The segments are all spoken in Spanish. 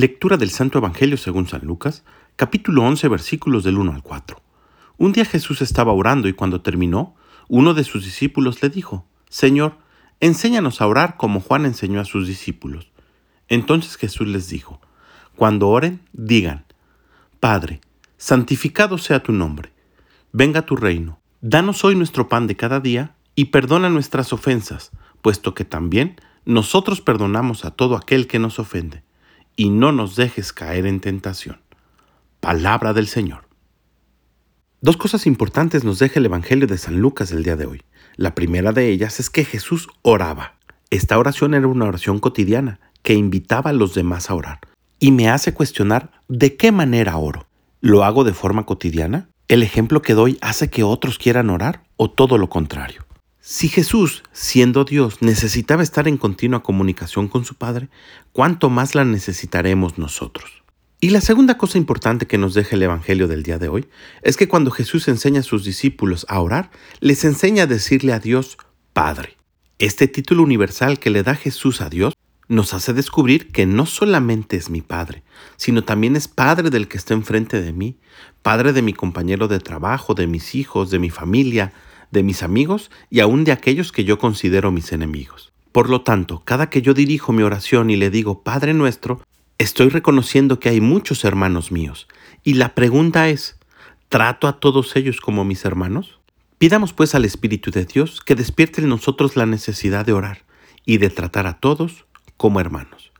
Lectura del Santo Evangelio según San Lucas, capítulo 11, versículos del 1 al 4. Un día Jesús estaba orando y cuando terminó, uno de sus discípulos le dijo, Señor, enséñanos a orar como Juan enseñó a sus discípulos. Entonces Jesús les dijo, Cuando oren, digan, Padre, santificado sea tu nombre, venga tu reino, danos hoy nuestro pan de cada día y perdona nuestras ofensas, puesto que también nosotros perdonamos a todo aquel que nos ofende y no nos dejes caer en tentación. Palabra del Señor. Dos cosas importantes nos deja el Evangelio de San Lucas del día de hoy. La primera de ellas es que Jesús oraba. Esta oración era una oración cotidiana que invitaba a los demás a orar. Y me hace cuestionar de qué manera oro. ¿Lo hago de forma cotidiana? ¿El ejemplo que doy hace que otros quieran orar o todo lo contrario? Si Jesús, siendo Dios, necesitaba estar en continua comunicación con su Padre, ¿cuánto más la necesitaremos nosotros? Y la segunda cosa importante que nos deja el Evangelio del día de hoy es que cuando Jesús enseña a sus discípulos a orar, les enseña a decirle a Dios Padre. Este título universal que le da Jesús a Dios nos hace descubrir que no solamente es mi Padre, sino también es Padre del que está enfrente de mí, Padre de mi compañero de trabajo, de mis hijos, de mi familia, de mis amigos y aún de aquellos que yo considero mis enemigos. Por lo tanto, cada que yo dirijo mi oración y le digo Padre nuestro, estoy reconociendo que hay muchos hermanos míos. Y la pregunta es, ¿trato a todos ellos como mis hermanos? Pidamos pues al Espíritu de Dios que despierte en nosotros la necesidad de orar y de tratar a todos como hermanos.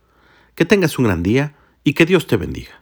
Que tengas un gran día y que Dios te bendiga.